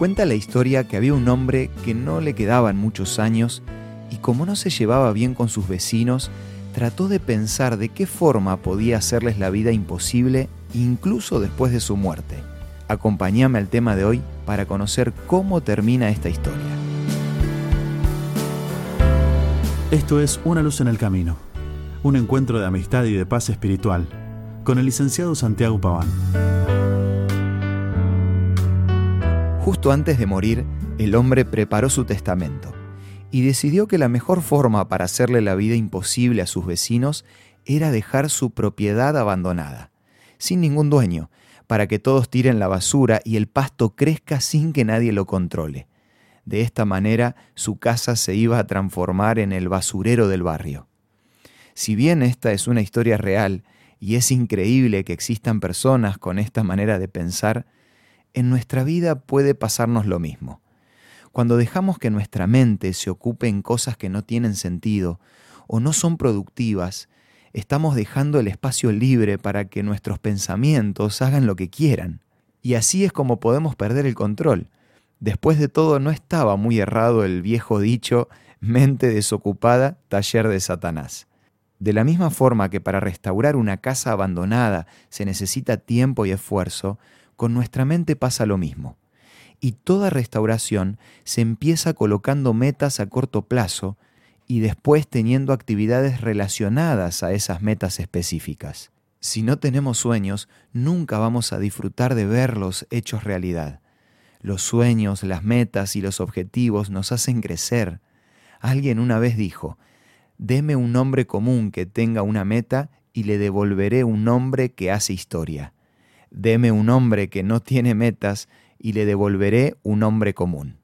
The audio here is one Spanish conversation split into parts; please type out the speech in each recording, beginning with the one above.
Cuenta la historia que había un hombre que no le quedaban muchos años y como no se llevaba bien con sus vecinos, trató de pensar de qué forma podía hacerles la vida imposible incluso después de su muerte. Acompáñame al tema de hoy para conocer cómo termina esta historia. Esto es Una luz en el camino, un encuentro de amistad y de paz espiritual con el licenciado Santiago Paván. Justo antes de morir, el hombre preparó su testamento y decidió que la mejor forma para hacerle la vida imposible a sus vecinos era dejar su propiedad abandonada, sin ningún dueño, para que todos tiren la basura y el pasto crezca sin que nadie lo controle. De esta manera su casa se iba a transformar en el basurero del barrio. Si bien esta es una historia real y es increíble que existan personas con esta manera de pensar, en nuestra vida puede pasarnos lo mismo. Cuando dejamos que nuestra mente se ocupe en cosas que no tienen sentido o no son productivas, estamos dejando el espacio libre para que nuestros pensamientos hagan lo que quieran. Y así es como podemos perder el control. Después de todo, no estaba muy errado el viejo dicho mente desocupada, taller de Satanás. De la misma forma que para restaurar una casa abandonada se necesita tiempo y esfuerzo, con nuestra mente pasa lo mismo y toda restauración se empieza colocando metas a corto plazo y después teniendo actividades relacionadas a esas metas específicas. Si no tenemos sueños, nunca vamos a disfrutar de verlos hechos realidad. Los sueños, las metas y los objetivos nos hacen crecer. Alguien una vez dijo, deme un nombre común que tenga una meta y le devolveré un nombre que hace historia. Deme un hombre que no tiene metas y le devolveré un hombre común.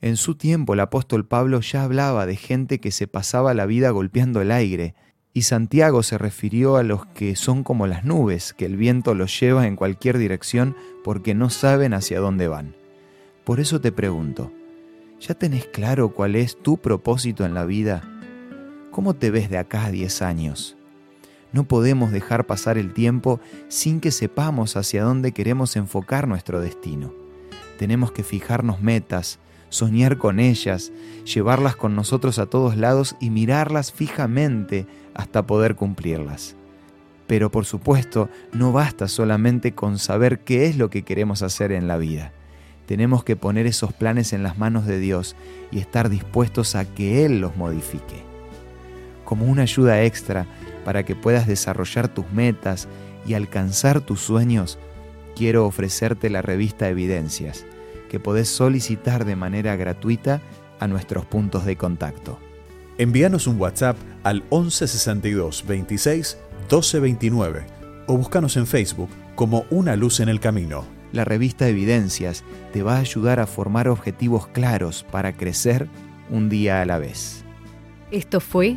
En su tiempo el apóstol Pablo ya hablaba de gente que se pasaba la vida golpeando el aire, y Santiago se refirió a los que son como las nubes, que el viento los lleva en cualquier dirección porque no saben hacia dónde van. Por eso te pregunto, ¿ya tenés claro cuál es tu propósito en la vida? ¿Cómo te ves de acá a 10 años? No podemos dejar pasar el tiempo sin que sepamos hacia dónde queremos enfocar nuestro destino. Tenemos que fijarnos metas, soñar con ellas, llevarlas con nosotros a todos lados y mirarlas fijamente hasta poder cumplirlas. Pero por supuesto, no basta solamente con saber qué es lo que queremos hacer en la vida. Tenemos que poner esos planes en las manos de Dios y estar dispuestos a que Él los modifique. Como una ayuda extra, para que puedas desarrollar tus metas y alcanzar tus sueños, quiero ofrecerte la revista Evidencias, que podés solicitar de manera gratuita a nuestros puntos de contacto. Envíanos un WhatsApp al 1162 26 1229 o búscanos en Facebook como Una Luz en el Camino. La revista Evidencias te va a ayudar a formar objetivos claros para crecer un día a la vez. Esto fue